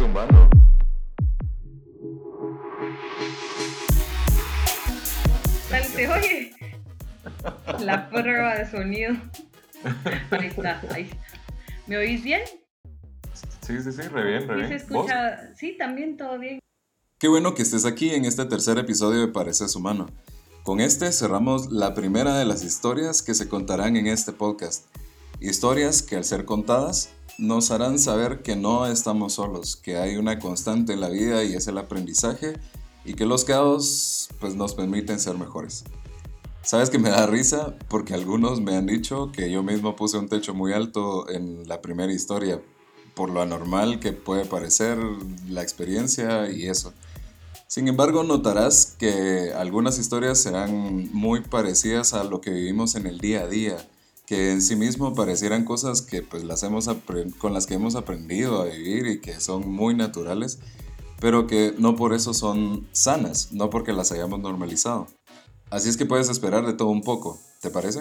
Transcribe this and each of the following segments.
Humano. Tal se oye la prueba de sonido. Ahí está, ahí está. ¿Me oís bien? Sí, sí, sí, re bien, re Sí, bien. se ¿Vos? escucha. Sí, también todo bien. Qué bueno que estés aquí en este tercer episodio de Pareces Humano. Con este cerramos la primera de las historias que se contarán en este podcast. Historias que al ser contadas nos harán saber que no estamos solos, que hay una constante en la vida y es el aprendizaje y que los caos pues nos permiten ser mejores. Sabes que me da risa porque algunos me han dicho que yo mismo puse un techo muy alto en la primera historia por lo anormal que puede parecer la experiencia y eso. Sin embargo, notarás que algunas historias serán muy parecidas a lo que vivimos en el día a día, que en sí mismo parecieran cosas que pues las hemos con las que hemos aprendido a vivir y que son muy naturales, pero que no por eso son sanas, no porque las hayamos normalizado. Así es que puedes esperar de todo un poco, ¿te parece?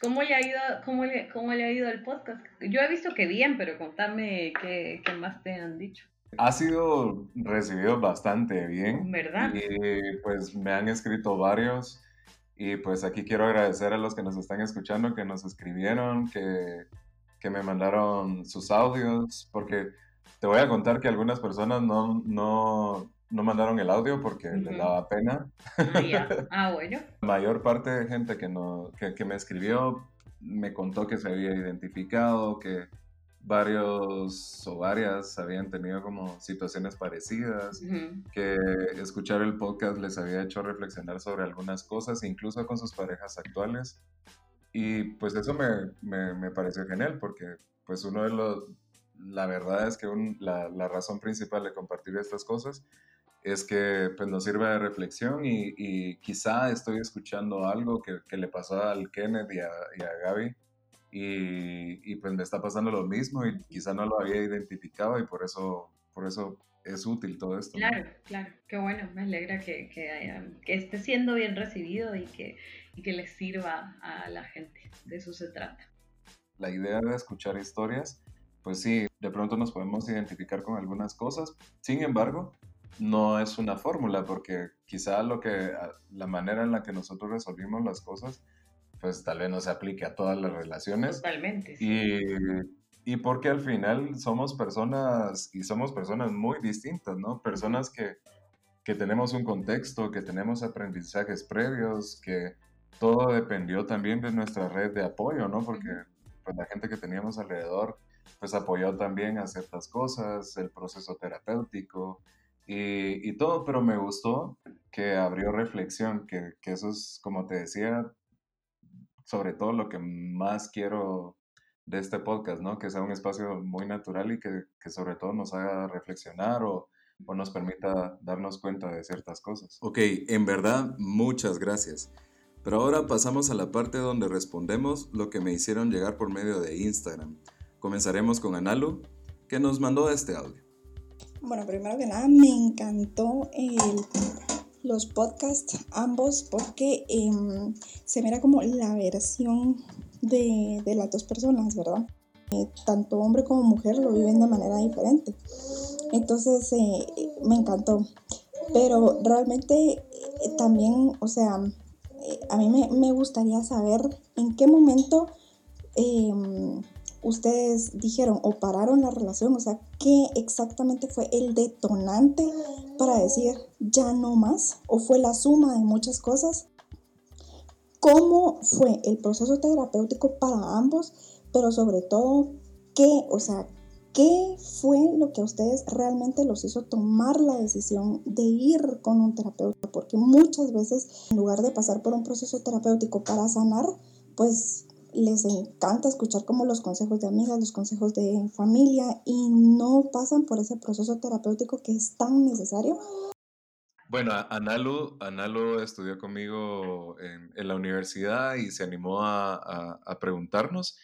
¿Cómo le ha ido, cómo le, cómo le ha ido el podcast? Yo he visto que bien, pero contame qué, qué más te han dicho. Ha sido recibido bastante bien. ¿Verdad? Y pues me han escrito varios. Y pues aquí quiero agradecer a los que nos están escuchando, que nos escribieron, que, que me mandaron sus audios, porque te voy a contar que algunas personas no, no, no mandaron el audio porque les Ujú. daba pena. Ah. Ah, bueno. La mayor parte de gente que, no, que, que me escribió me contó que se había identificado, que varios o varias habían tenido como situaciones parecidas, que escuchar el podcast les había hecho reflexionar sobre algunas cosas, incluso con sus parejas actuales. Y pues eso me, me, me pareció genial, porque pues uno de los, la verdad es que un- la, la razón principal de compartir estas cosas es que pues nos sirve de reflexión y, y quizá estoy escuchando algo que, que le pasó al Kenneth y a, y a Gaby y, y, pues me está pasando lo mismo y quizá no lo había identificado y por eso, por eso es útil todo esto. ¿no? Claro, claro. Qué bueno. Me alegra que, que, hayan- que esté siendo bien recibido y que, y que les sirva a la gente. De eso se trata. La idea de escuchar historias, pues sí, de pronto nos podemos identificar con algunas cosas, sin embargo, no es una fórmula porque quizá lo que, la manera en la que nosotros resolvimos las cosas, pues tal vez no se aplique a todas las relaciones. Totalmente. sí. Y, y porque al final somos personas y somos personas muy distintas, ¿no? Personas que, que tenemos un contexto, que tenemos aprendizajes previos, que todo dependió también de nuestra red de apoyo, ¿no? Porque pues, la gente que teníamos alrededor pues apoyó también a ciertas cosas, el proceso terapéutico y, y todo, pero me gustó que abrió reflexión, que, que eso es, como te decía, sobre todo lo que más quiero de este podcast, ¿no? Que sea un espacio muy natural y que, que sobre todo nos haga reflexionar o, o nos permita darnos cuenta de ciertas cosas. Ok, en verdad, muchas gracias. Pero ahora pasamos a la parte donde respondemos lo que me hicieron llegar por medio de Instagram. Comenzaremos con Analu, que nos mandó este audio. Bueno, primero que nada, me encantó el- los podcasts, ambos, porque em, se mira como la versión de, de las dos personas, ¿verdad? Eh, tanto hombre como mujer lo viven de manera diferente. Entonces, eh, me encantó. Pero realmente eh, también, o sea, a mí me, me gustaría saber en qué momento em, ustedes dijeron o pararon la relación, o sea, qué exactamente fue el detonante para decir ya no más, o fue la suma de muchas cosas. ¿Cómo fue el proceso terapéutico para ambos? Pero sobre todo, ¿qué, o sea, qué fue lo que a ustedes realmente los hizo tomar la decisión de ir con un terapeuta? Porque muchas veces, en lugar de pasar por un proceso terapéutico para sanar, pues les encanta escuchar como los consejos de amigas, los consejos de familia y no pasan por ese proceso terapéutico que es tan necesario. Bueno, Analu, Analu estudió conmigo en, en la universidad y se animó a, a- a preguntarnos.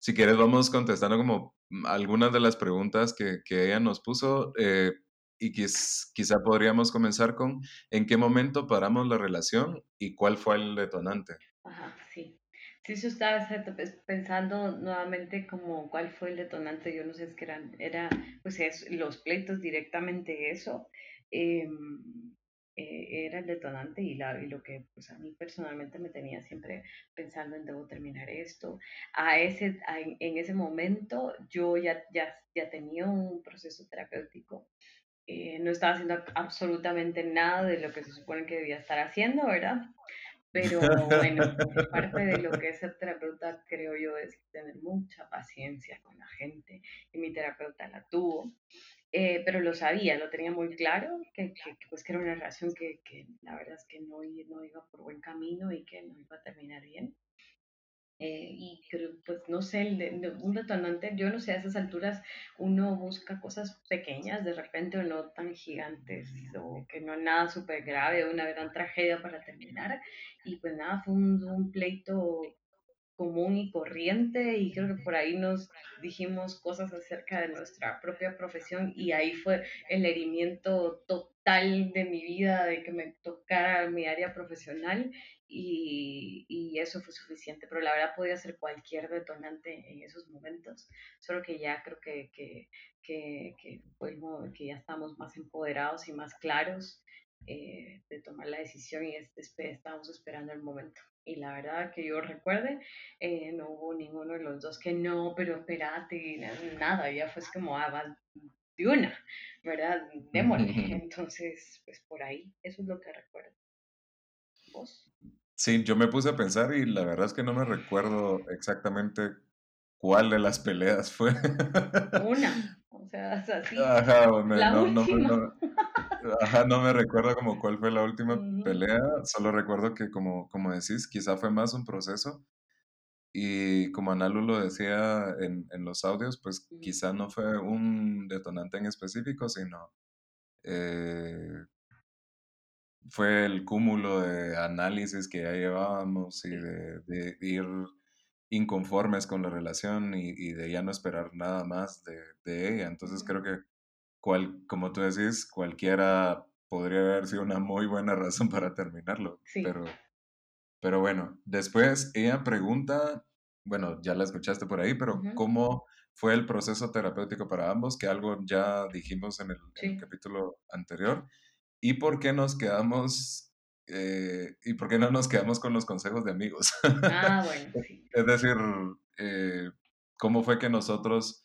Si quieres, vamos contestando como mm, algunas de las preguntas que, que ella nos puso eh, y quiz- quizá podríamos comenzar con en qué momento paramos la relación y cuál fue el detonante. Ajá, sí. Sí, yo estaba pues, pensando nuevamente como cuál fue el detonante, yo no sé, es que eran, era, pues es, los pleitos directamente eso, em, eh, era el detonante y, la, y lo que pues a mí personalmente me tenía siempre pensando en debo terminar esto. A ese, en ese momento yo ya, ya, ya tenía un proceso terapéutico, eh, no estaba haciendo absolutamente nada de lo que se supone que debía estar haciendo, ¿verdad? Pero bueno, parte de lo que es ser terapeuta, creo yo, es tener mucha paciencia con la gente. Y mi terapeuta la tuvo. Eh, pero lo sabía, lo tenía muy claro, que, que, pues, que era una relación que, que, la verdad es que no, no iba por buen camino y que no iba a terminar bien. Eh, y creo, pues no sé, un detonante, yo no sé, a esas alturas uno busca cosas pequeñas de repente o no tan gigantes o que no nada súper grave una gran tragedia para terminar. Y pues nada, fue un pleito común y corriente y creo que por ahí nos dijimos cosas acerca de nuestra propia profesión y ahí fue el herimiento total de mi vida, de que me tocara mi área profesional y, y, eso fue suficiente, pero la verdad podía ser cualquier detonante en esos momentos, solo que ya creo que, que, que, que, que ya estamos más empoderados y más claros eh, de tomar la decisión y estamos esperando el momento. Y la verdad que yo recuerde, eh, no hubo ninguno de los dos que no, pero espérate, nada, ya fue como, ah, de una, ¿verdad? Démosle. Entonces, pues por ahí, eso es lo que recuerdo. ¿Vos? Sí, yo me puse a pensar y la verdad es que no me recuerdo exactamente cuál de las peleas fue. Una, o sea, así. Ajá, la última. Ajá, no me recuerdo como cuál fue la última pelea, solo recuerdo que como, como decís, quizá fue más un proceso y como Analu lo decía en, en los audios, pues quizá no fue un detonante en específico, sino eh, fue el cúmulo de análisis que ya llevábamos y de, de ir inconformes con la relación y, y, de ya no esperar nada más de, de ella. Entonces creo que cual, como tú decís, cualquiera podría haber sido una muy buena razón para terminarlo. Pero, pero bueno, después ella pregunta, bueno, ya la escuchaste por ahí, pero ¿cómo fue el proceso terapéutico para ambos? Que algo ya dijimos en el, capítulo anterior. ¿Y por qué nos quedamos eh, y por qué no nos quedamos con los consejos de amigos? Ah, bueno, sí. es decir, eh, ¿cómo fue que nosotros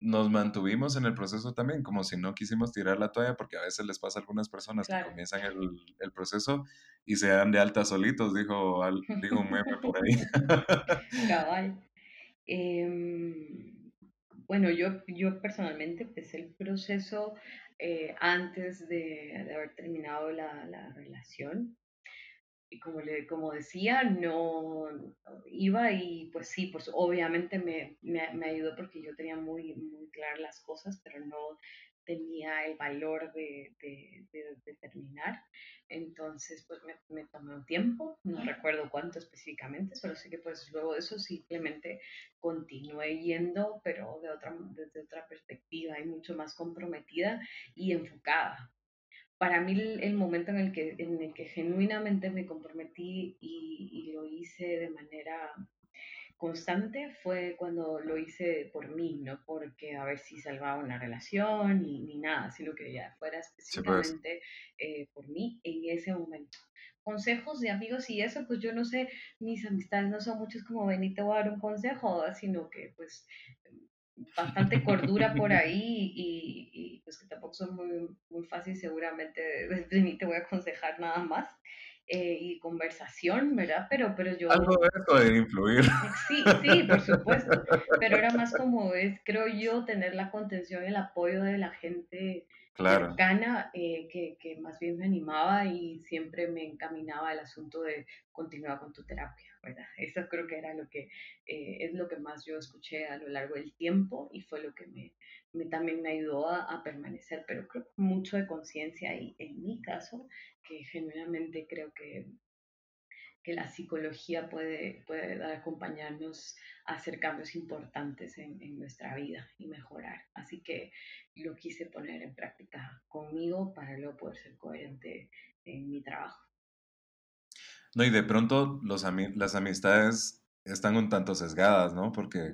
nos mantuvimos en el proceso también, como si no quisimos tirar la toalla, porque a veces les pasa a algunas personas que comienzan el, el, proceso y se dan de alta solitos, dijo, dijo un meme por ahí. Cabal. Em, bueno, yo, yo personalmente empecé el proceso eh, antes de, de, haber terminado la, la relación. Y como, le, como decía, no iba y pues sí, pues obviamente me, me, me, ayudó porque yo tenía muy, muy claras las cosas, pero no tenía el valor de, de, de, terminar. Entonces, pues me, me, tomé un tiempo, no recuerdo cuánto específicamente, solo sé que pues luego de eso simplemente continué yendo, pero de otra, desde otra perspectiva y mucho más comprometida y enfocada para mí el, momento en el, que, en el que genuinamente me comprometí y, y, lo hice de manera constante fue cuando lo hice por mí, no porque a ver si salvaba una relación ni, ni nada, sino que ya fuera pues. específicamente eh, por mí en ese momento. Consejos de amigos y eso, pues yo no sé, mis amistades no son muchos como ven y te voy a dar un consejo, sino que pues bastante cordura por ahí y, y, pues que tampoco son muy, muy fáciles seguramente te voy a aconsejar nada más. Eh, y conversación, ¿verdad? Pero, pero yo... Algo de eso de influir. Sí, sí, por supuesto. Pero era más como es, creo yo, tener la contención y el apoyo de la gente claro. cercana eh, que, que, más bien me animaba y siempre me encaminaba al asunto de continuar con tu terapia, ¿verdad? Eso creo que era lo que eh, es lo que más yo escuché a lo largo del tiempo y fue lo que me, me también me ayudó a, permanecer, pero creo mucho de conciencia y en mi caso, que genuinamente creo que que la psicología puede, puede acompañarnos a hacer cambios importantes en, en, nuestra vida y mejorar. Así que lo quise poner en práctica conmigo para luego poder ser coherente en mi trabajo. No, y de pronto los, las amistades están un tanto sesgadas, ¿no? Porque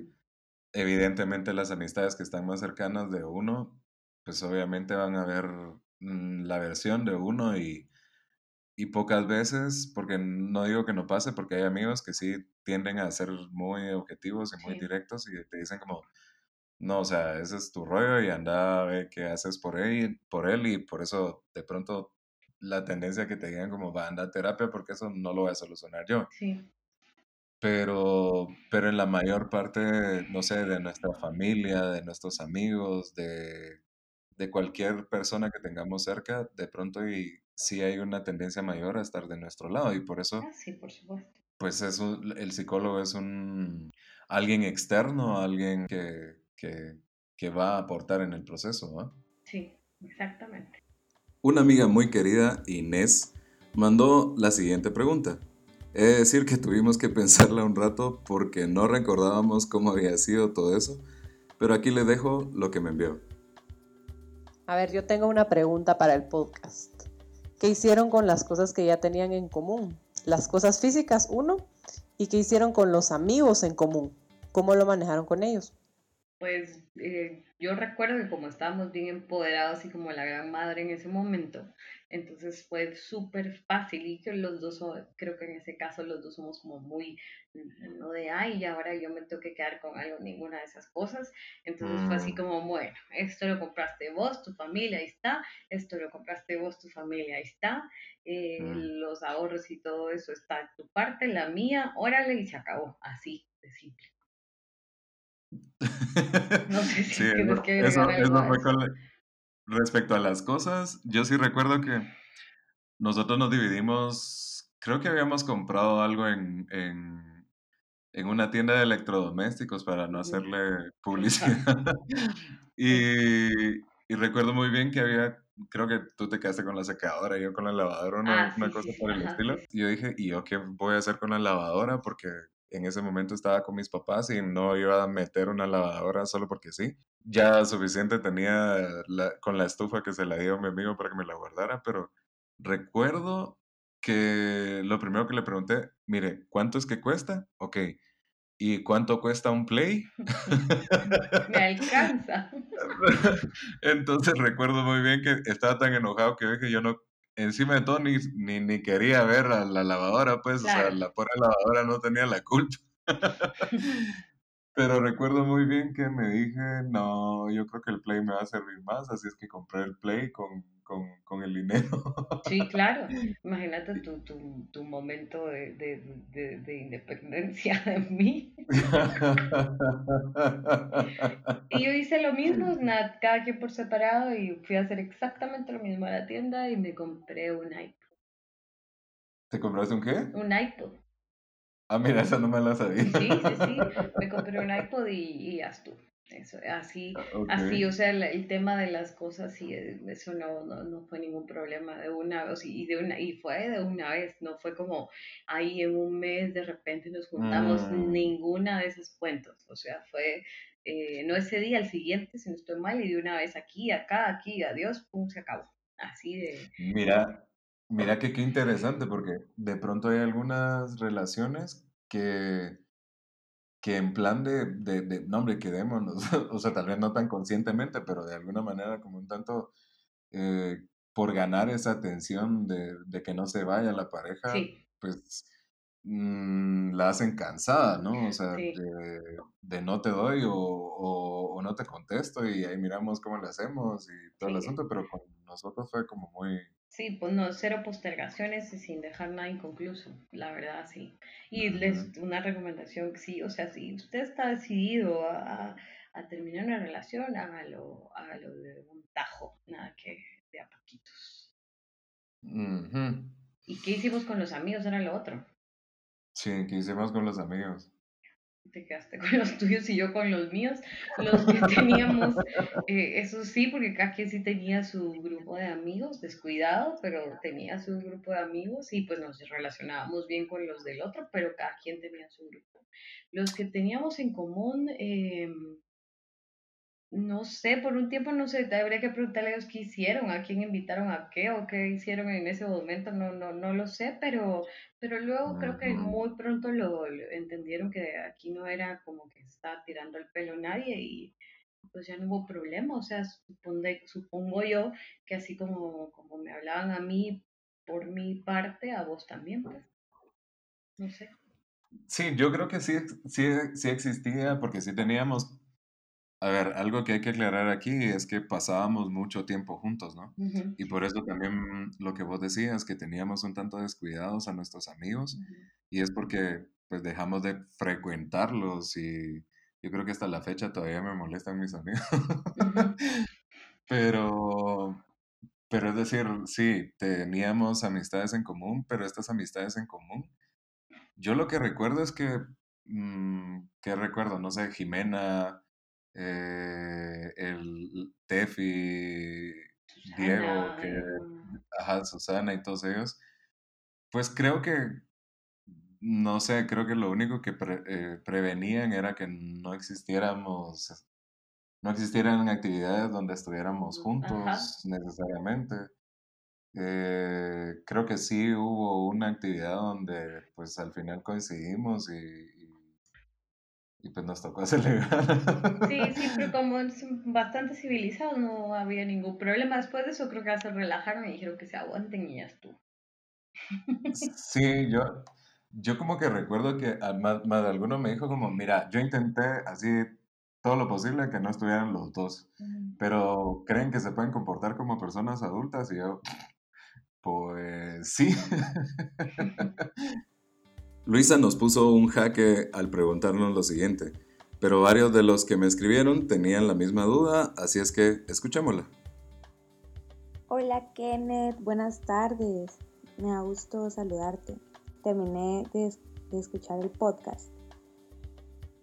evidentemente las amistades que están más cercanas de uno, pues obviamente van a ver mm, la versión de uno y, y pocas veces, porque no digo que no pase, porque hay amigos que sí tienden a ser muy objetivos y muy directos y te dicen como, no, o sea, ese es tu rollo y anda a ver qué haces por él, por él y por eso de pronto la tendencia que te digan como va, anda a terapia porque eso no lo voy a solucionar yo. Sí. Pero, pero en la mayor parte, no sé, de nuestra familia, de nuestros amigos, de, de cualquier persona que tengamos cerca, de pronto y sí hay una tendencia mayor a estar de nuestro lado y por eso... Ah, sí, por supuesto. Pues es el psicólogo es un alguien externo, alguien que, que, que va a aportar en el proceso, ¿no? Sí, exactamente. Una amiga muy querida, Inés, mandó la siguiente pregunta. He de decir que tuvimos que pensarla un rato porque no recordábamos cómo había sido todo eso, pero aquí le dejo lo que me envió. A ver, yo tengo una pregunta para el podcast. ¿Qué hicieron con las cosas que ya tenían en común? Las cosas físicas, uno, y qué hicieron con los amigos en común. ¿Cómo lo manejaron con ellos? Pues eh, yo recuerdo que como estábamos bien empoderados y como la gran madre en ese momento, entonces fue súper fácil y que los dos, creo que en ese caso los dos somos como muy, no de, ay, y ahora yo me tengo que quedar con algo, ninguna de esas cosas. Entonces fue así mm. como, bueno, esto lo compraste vos, tu familia, ahí está, esto lo compraste vos, tu familia, ahí está, eh, mm. los ahorros y todo eso está en tu parte, la mía, órale y se acabó, así de simple. No sé si sí, que eso, eso fue con, Respecto a las cosas, yo sí recuerdo que nosotros nos dividimos, creo que habíamos comprado algo en, en, en una tienda de electrodomésticos para no hacerle publicidad. y, y recuerdo muy bien que había creo que tú te quedaste con la secadora, y yo con la lavadora, una, ah, una cosa por el estilo. Y yo dije, ¿y yo qué voy a hacer con la lavadora? Porque en ese momento estaba con mis papás y no iba a meter una lavadora solo porque sí. Ya suficiente tenía con la estufa que se la dio a mi amigo para que me la guardara, pero recuerdo que lo primero que le pregunté, mire, ¿cuánto es que cuesta? Ok. ¿Y cuánto cuesta un play? me alcanza. Entonces recuerdo muy bien que estaba tan enojado que dije yo no encima de todo ni, ni, quería ver a la lavadora, pues, o sea, la pobre lavadora no tenía la culpa. Pero recuerdo muy bien que me dije, no, yo creo que el Play me va a servir más, así es que compré el Play con, con, con el dinero. Sí, claro. Imagínate tu, tu, tu momento de, de, de, independencia de mí. y yo hice lo mismo, cada quien por separado, y fui a hacer exactamente lo mismo a la tienda y me compré un iPod. ¿Te compraste un qué? Un iPod. Ah, mira, esa no me la sabía. Sí, sí, sí. Me compré un iPod y, y ya estuvo. Eso, así, ah, así, o sea, el, tema de las cosas, eh, eso no, no, no, fue ningún problema de una, o y, de una, y fue de una vez, no fue como ahí en un mes de repente nos juntamos, mm. ninguna de esos cuentos, o sea, fue eh, no ese día, el siguiente, si no estoy mal, y de una vez aquí, acá, aquí, adiós, pum, se acabó, así de... Mira, mira que qué interesante, porque de pronto hay algunas relaciones que que en plan de, de, de no hombre, quedémonos, o sea, tal vez no tan conscientemente, pero de alguna manera como un tanto eh, por ganar esa atención de, de, que no se vaya la pareja, pues mm, la hacen cansada, ¿no? O sea, de, de, no te doy o, o, no te contesto y ahí miramos cómo le hacemos y todo el asunto, pero con nosotros fue como muy, Sí, pues no, cero postergaciones y sin dejar nada inconcluso, la verdad, sí. Y les una recomendación, sí, o sea, si usted está decidido a, a terminar una relación, hágalo, hágalo de un tajo, nada que de a poquitos. ¿Y qué hicimos con los amigos? Era lo otro. Sí, ¿qué hicimos con los amigos? te quedaste con los tuyos y yo con los míos, los que teníamos, eh, eso sí, porque cada quien sí tenía su grupo de amigos, descuidado, pero tenía su grupo de amigos y pues nos relacionábamos bien con los del otro, pero cada quien tenía su grupo. Los que teníamos en común, em, no sé, por un tiempo no sé, habría que preguntarle a ellos qué hicieron, a quién invitaron a qué o qué hicieron en ese momento, no, no, no lo sé, pero, pero luego creo que muy pronto lo, entendieron que aquí no era como que estaba tirando el pelo nadie y pues ya no hubo problema, o sea, supongo yo que así como, como me hablaban a mí por mi parte, a vos también, pues, no sé. Sí, yo creo que sí, sí, sí existía porque sí teníamos a ver, algo que hay que aclarar aquí es que pasábamos mucho tiempo juntos, ¿no? Y por eso también lo que vos decías, que teníamos un tanto descuidados a nuestros amigos, y es porque pues dejamos de frecuentarlos y yo creo que hasta la fecha todavía me molestan mis amigos. pero, pero es decir, sí, teníamos amistades en común, pero estas amistades en común, yo lo que recuerdo es que, mm, ¿qué recuerdo? No sé, Jimena, eh, el Tefi, Diego, que, ajá, Susana y todos ellos, pues creo que, no sé, creo que lo único que eh, prevenían era que no existiéramos, no existieran actividades donde estuviéramos juntos necesariamente. Eh, creo que sí hubo una actividad donde pues al final coincidimos y, y pues nos tocó celebrar. Sí, sí, pero como es bastante civilizado no había ningún problema. Después de eso creo que ya se relajaron y dijeron que se aguanten y ya estuvo. Sí, yo, yo como que recuerdo que más, de alguno me dijo como, mira, yo intenté así todo lo posible que no estuvieran los dos, pero creen que se pueden comportar como personas adultas y yo, pues sí. Luisa nos puso un jaque al preguntarnos lo siguiente, pero varios de los que me escribieron tenían la misma duda, así es que escuchémosla. Hola Kenneth, buenas tardes. Me ha gustado saludarte. Terminé de, escuchar el podcast.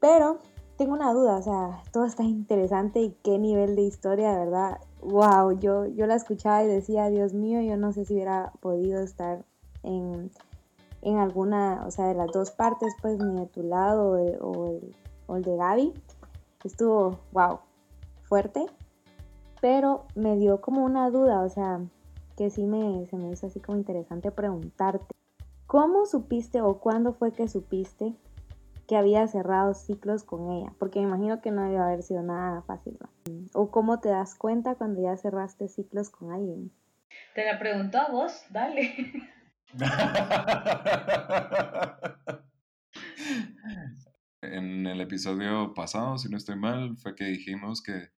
Pero tengo una duda, o sea, todo está interesante y qué nivel de historia, de verdad. Wow, yo, yo la escuchaba y decía, Dios mío, yo no sé si hubiera podido estar en en alguna, o sea, de las dos partes, pues ni de tu lado o el, de Gaby. Estuvo, wow, fuerte, pero me dio como una duda, o sea, que sí me, se me hizo así como interesante preguntarte. ¿Cómo supiste o cuándo fue que supiste que había cerrado ciclos con ella? Porque me imagino que no debió haber sido nada fácil, ¿no? ¿O cómo te das cuenta cuando ya cerraste ciclos con alguien? Te la pregunto a vos, dale. en el episodio pasado, si no estoy mal, fue que dijimos que,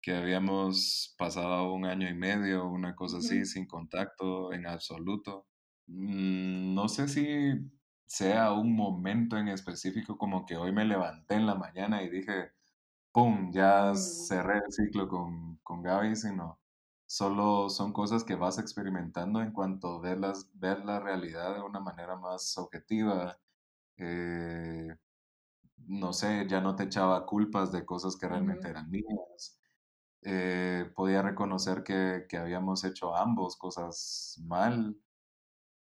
que habíamos pasado un año y medio, una cosa así, sin contacto en absoluto. Mm, no sé si sea un momento en específico como que hoy me levanté en la mañana y dije, ¡pum! Ya cerré el ciclo con, con Gaby, sino Solo son cosas que vas experimentando en cuanto a las, ver la realidad de una manera más objetiva. Eh, no sé, ya no te echaba culpas de cosas que realmente eran mías. Eh, podía reconocer que, que, habíamos hecho ambos cosas mal,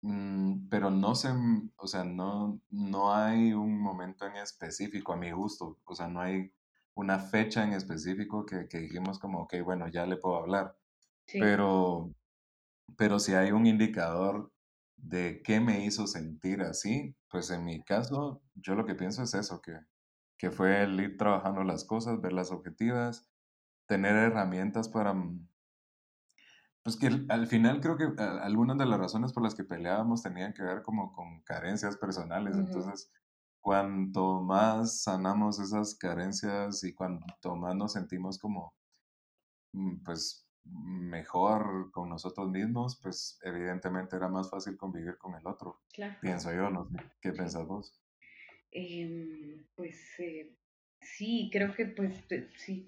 mm, pero no sé, o sea, no, no hay un momento en específico a mi gusto, o sea, no hay una fecha en específico que, que dijimos como, ok, bueno, ya le puedo hablar. Pero, pero si hay un indicador de qué me hizo sentir así, pues en mi caso, yo lo que pienso es eso, que, que fue el ir trabajando las cosas, ver las objetivas, tener herramientas para... Mm, pues que al final creo que algunas de las razones por las que peleábamos tenían que ver como con carencias personales. Entonces, cuanto más sanamos esas carencias y cuanto más nos sentimos como, mm, pues, mejor con nosotros mismos, pues evidentemente era más fácil convivir con el otro. Pienso yo, no sé, ¿qué piensas vos? Em, pues eh, sí, creo que pues sí,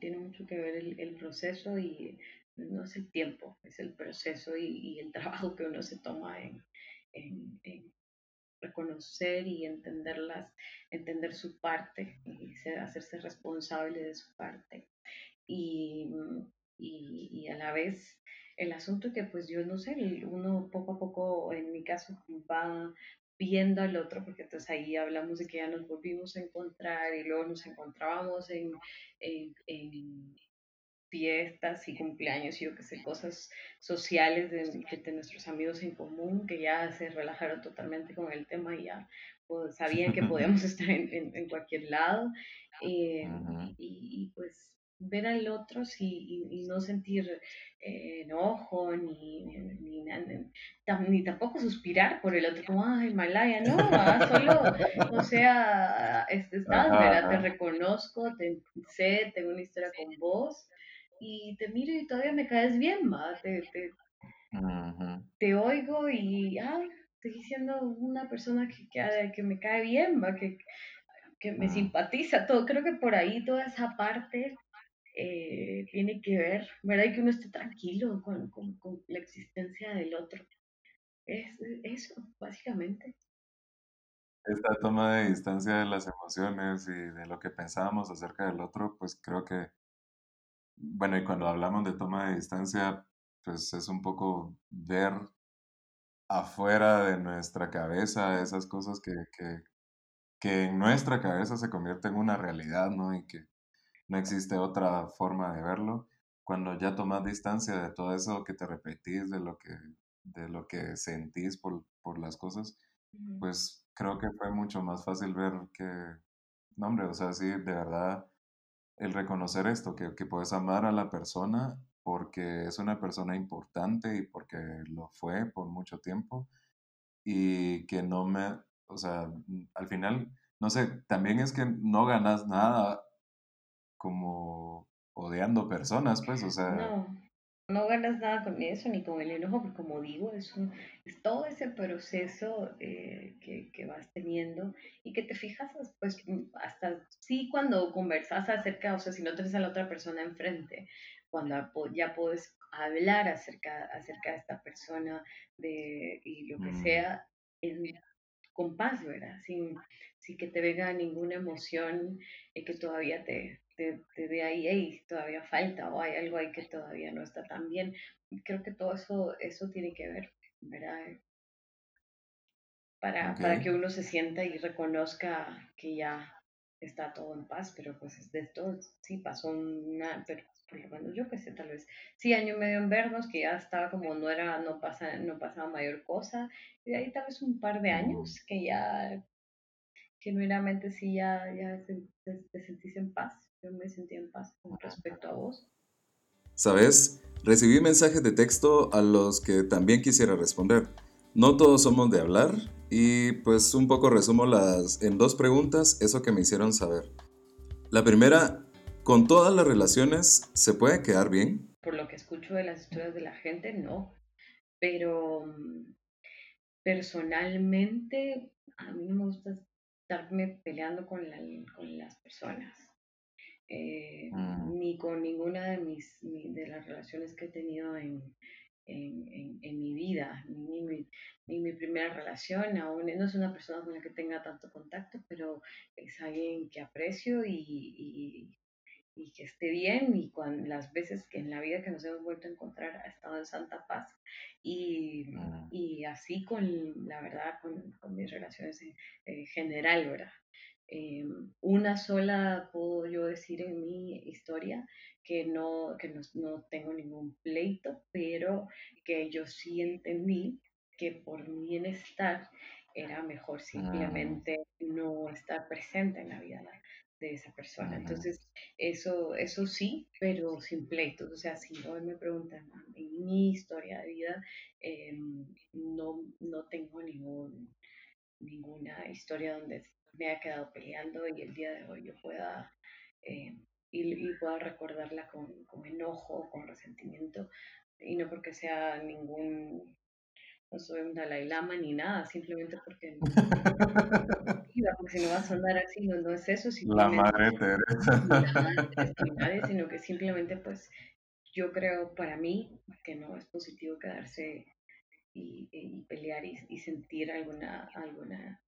tiene mucho que ver el, proceso y no es el tiempo, es el proceso y, el trabajo que uno se toma en, reconocer y entenderlas, entender su parte y hacerse responsable de su parte. Y y, a la vez el asunto que pues yo no sé, uno poco a poco, en mi caso, va, viendo al otro, porque entonces ahí hablamos de que ya nos volvimos a encontrar y luego nos encontrábamos en, en, en fiestas y cumpleaños y yo que sé, cosas sociales de, de, nuestros amigos en común que ya se relajaron totalmente con el tema y ya pues, sabían que podíamos estar en, en, en cualquier lado. Eh, y, y, pues ver al otro y, y, no sentir eh, enojo ni, ni, ni, tampoco suspirar por el otro, como, ay, Malaya, no, ah, solo, o sea, estás, ¿verdad? Te reconozco, te sé, tengo una historia con vos y te miro y todavía me caes bien, ¿va? Te, te, te oigo y, ay, estoy siendo una persona que, que, que me cae bien, ¿va? Que, que me simpatiza, todo. Creo que por ahí toda esa parte eh, tiene que ver, ¿verdad? Que uno esté tranquilo con, con, con la existencia del otro. Es eso, básicamente. Esta toma de distancia de las emociones y de lo que pensábamos acerca del otro, pues creo que, bueno, y cuando hablamos de toma de distancia, pues es un poco ver afuera de nuestra cabeza esas cosas que, que, que en nuestra cabeza se convierten en una realidad, ¿no? Y que, no existe otra forma de verlo. Cuando ya tomas distancia de todo eso que te repetís, de lo que, de lo que sentís por, por las cosas, pues creo que fue mucho más fácil ver que, no hombre, o sea, sí, de verdad, el reconocer esto, que, que puedes amar a la persona porque es una persona importante y porque lo fue por mucho tiempo y que no me, o sea, al final, no sé, también es que no ganas nada como odiando personas, pues, o sea... No, no ganas nada con eso, ni con el enojo, porque como digo, es, un, es todo ese proceso eh, que, que, vas teniendo y que te fijas, pues, hasta sí cuando conversas acerca, o sea, si no tienes a la otra persona enfrente, cuando ya puedes hablar acerca, acerca de esta persona de, y lo que mm. sea, en, con paz, ¿verdad? Sin, sin que te venga ninguna emoción y que todavía te, te, te ahí, hey, todavía falta o hay algo ahí que todavía no está tan bien. Creo que todo eso, eso tiene que ver, ¿verdad? Para, para que uno se sienta y reconozca que ya está todo en paz, pero pues de esto sí pasó una, pero por lo menos yo que sé, tal vez sí año y medio en vernos, que ya estaba como no era, no pasa, no pasaba mayor cosa, y de ahí tal vez un par de años que ya genuinamente sí ya, ya te sentís en paz yo me sentí en paz con respecto a vos. ¿Sabes? Recibí mensajes de texto a los que también quisiera responder. No todos somos de hablar y pues un poco resumo las en dos preguntas eso que me hicieron saber. La primera, ¿con todas las relaciones se puede quedar bien? Por lo que escucho de las historias de la gente, no. Pero personalmente a mí no me gusta estarme peleando con, la, con las personas. Eh, mm. ni con ninguna de, mis, de las relaciones que he tenido en, en, en, mi vida, ni mi, ni mi, primera relación, aún no es una persona con la que tenga tanto contacto, pero es alguien que aprecio y, y, y que esté bien y cuando, las veces que en la vida que nos hemos vuelto a encontrar ha estado en santa paz y, mm. y así con la verdad con, con mis relaciones en, en general, ¿verdad? Eh, una sola puedo yo decir en mi historia que no, que no, no, tengo ningún pleito, pero que yo sí entendí que por mi bienestar era mejor ah. simplemente no estar presente en la vida de esa persona. Entonces, eso, eso sí, pero sin pleitos. O sea, si hoy me preguntan en mi historia de vida, eh, no, no tengo ningún, ninguna historia donde me ha quedado peleando y el día de hoy yo pueda eh, y, pueda recordarla con, con, enojo, con resentimiento, y no porque sea ningún, no soy un Dalai Lama ni nada, simplemente porque, porque si no va a sonar así, no, no es eso. La madre Teresa. La sino que simplemente pues yo creo para mí que no es positivo quedarse y, y pelear y, y sentir alguna, alguna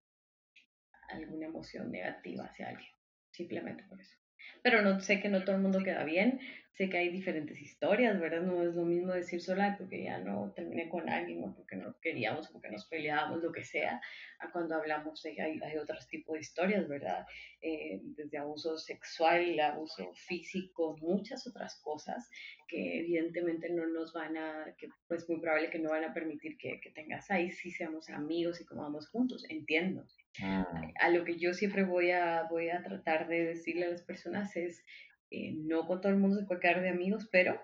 alguna emoción negativa hacia alguien, simplemente por eso. Pero no sé que no todo el mundo queda bien, sé que hay diferentes historias, ¿verdad? No es lo mismo decir sola porque ya no terminé con alguien o porque no queríamos, porque nos peleábamos, lo que sea, a cuando hablamos de hay, hay otros tipos de historias, ¿verdad? Eh, desde abuso sexual, abuso físico, muchas otras cosas que evidentemente no nos van a, que pues muy probable que no van a permitir que, que tengas ahí, si seamos amigos y comamos juntos, entiendo. Mm. A lo que yo siempre voy a, voy a tratar de decirle a las personas es, eh, no con todo el mundo se puede quedar de amigos, pero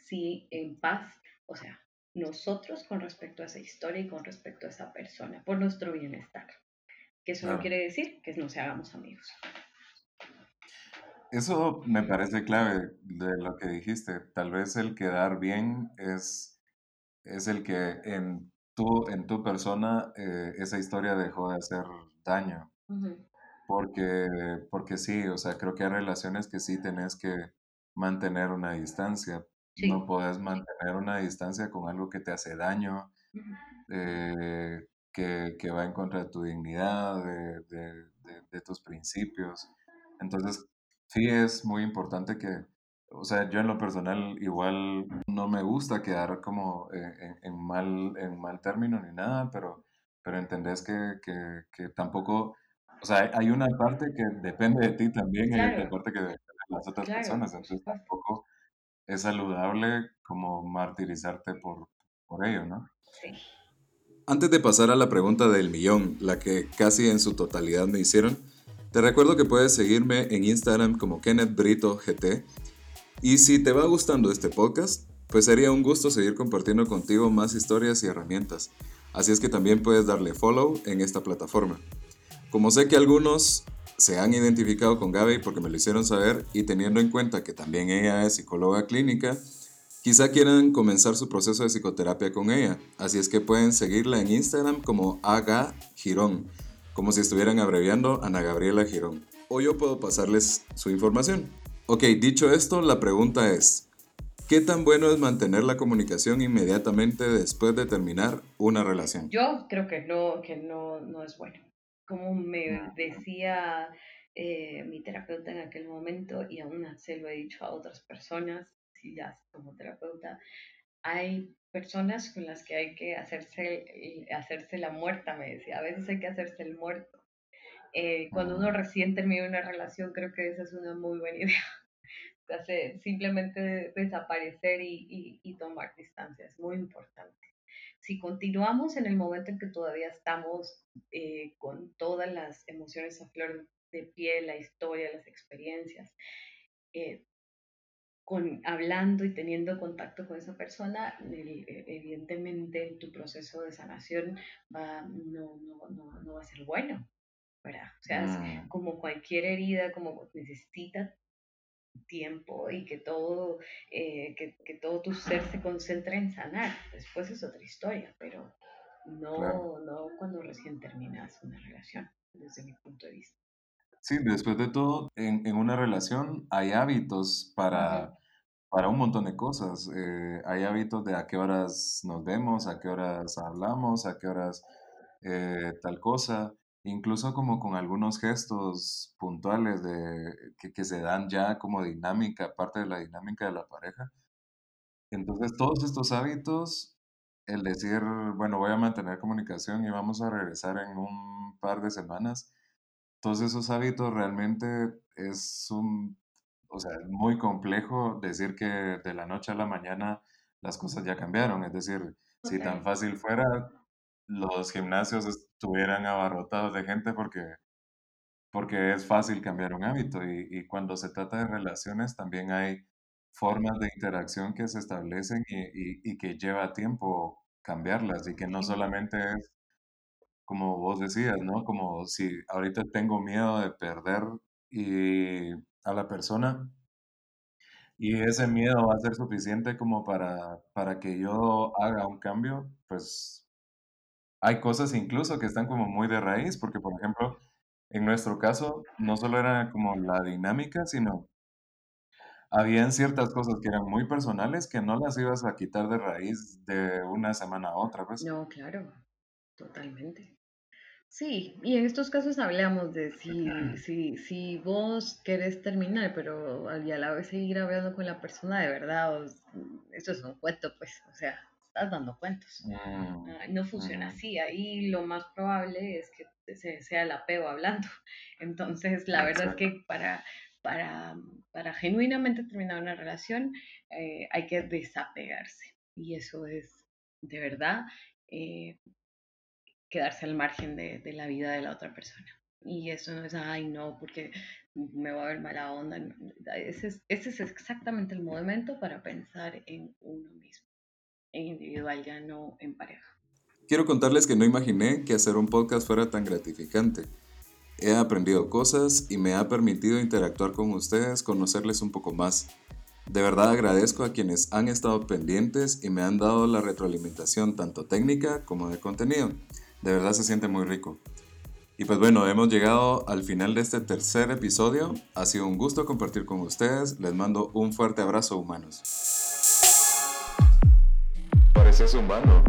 sí en paz, o sea, nosotros con respecto a esa historia y con respecto a esa persona, por nuestro bienestar. Que eso no quiere decir que no seamos amigos. Eso me parece clave de lo que dijiste. Tal vez el quedar bien es, es el que en tu, en tu persona eh, esa historia dejó de hacer daño. Porque, porque sí, o sea, creo que hay relaciones que sí tenés que mantener una distancia. No puedes mantener una distancia con algo que te hace daño, eh, que, que, va en contra de tu dignidad, de, de, de, tus principios. Entonces, sí es muy importante que, o sea, yo en lo personal igual no me gusta quedar como en, en mal, en mal término ni nada, pero, pero entendés que, que, que tampoco o sea, hay una parte que depende de ti también y hay otra parte que depende de las otras personas. Entonces tampoco es saludable como martirizarte por, por ello, ¿no? Sí. Antes de pasar a la pregunta del millón, la que casi en su totalidad me hicieron, te recuerdo que puedes seguirme en Instagram como Kenneth Brito GT. Y si te va gustando este podcast, pues sería un gusto seguir compartiendo contigo más historias y herramientas. Así es que también puedes darle follow en esta plataforma. Como sé que algunos se han identificado con Gaby porque me lo hicieron saber y teniendo en cuenta que también ella es psicóloga clínica, quizá quieran comenzar su proceso de psicoterapia con ella. Así es que pueden seguirla en Instagram como Aga Girón, como si estuvieran abreviando Ana Gabriela Girón. O yo puedo pasarles su información. Ok, dicho esto, la pregunta es, ¿qué tan bueno es mantener la comunicación inmediatamente después de terminar una relación? Yo creo que no, que no, no es bueno como me decía eh, mi terapeuta en aquel momento, y aún se lo he dicho a otras personas, si ya como terapeuta, hay personas con las que hay que hacerse, hacerse la muerta, me decía, a veces hay que hacerse el muerto. Eh, cuando uno recién termina una relación, creo que esa es una muy buena idea. Hace, simplemente desaparecer y, y tomar distancia, es muy importante si continuamos en el momento en que todavía estamos eh, con todas las emociones a flor de piel, la historia, las experiencias, eh, con, hablando y teniendo contacto con esa persona, e, evidentemente tu proceso de sanación va, no, no, no, no va a ser bueno. ¿verdad? O sea, mm. como cualquier herida, como necesita tiempo y que todo, eh, que, que, todo tu ser se concentre en sanar. Después es otra historia, pero no, no cuando recién terminas una relación, desde mi punto de vista. Sí, después de todo, en, en una relación hay hábitos para, para un montón de cosas. Eh, hay hábitos de a qué horas nos vemos, a qué horas hablamos, a qué horas eh, tal cosa incluso como con algunos gestos puntuales de, que, se dan ya como dinámica, parte de la dinámica de la pareja. Entonces, todos estos hábitos, el decir, bueno, voy a mantener comunicación y vamos a regresar en un par de semanas, todos esos hábitos realmente es un, o sea, es muy complejo decir que de la noche a la mañana las cosas ya cambiaron. Es decir, si tan fácil fuera, los gimnasios estuvieran abarrotados de gente porque, porque es fácil cambiar un hábito y, cuando se trata de relaciones también hay formas de interacción que se establecen y, y, que lleva tiempo cambiarlas y que no solamente es como vos decías, ¿no? Como si ahorita tengo miedo de perder y a la persona y ese miedo va a ser suficiente como para, para que yo haga un cambio, pues hay cosas incluso que están como muy de raíz, porque por ejemplo, en nuestro caso, no solo era como la dinámica, sino habían ciertas cosas que eran muy personales que no las ibas a quitar de raíz de una semana a otra, pues. No, claro, totalmente. Sí, y en estos casos hablamos de si, si, si vos querés terminar, pero a la vez seguir hablando con la persona de verdad, eso es un cuento, pues, o sea, estás dando cuentos. Mm, no funciona mm. así, ahí lo más probable es que sea el apego hablando. Entonces, la verdad es que para, para, para genuinamente terminar una relación eh, hay que desapegarse. Y eso es de verdad eh, quedarse al margen de, de, la vida de la otra persona. Y eso no es, ay, no, porque me va a ver mala onda. Ese es, ese es exactamente el momento para pensar en uno mismo, en individual, ya no en pareja. Quiero contarles que no imaginé que hacer un podcast fuera tan gratificante. He aprendido cosas y me ha permitido interactuar con ustedes, conocerles un poco más. De verdad agradezco a quienes han estado pendientes y me han dado la retroalimentación tanto técnica como de contenido. De verdad se siente muy rico. Y pues bueno, hemos llegado al final de este tercer episodio. Ha sido un gusto compartir con ustedes. Les mando un fuerte abrazo humanos. Pareces humano.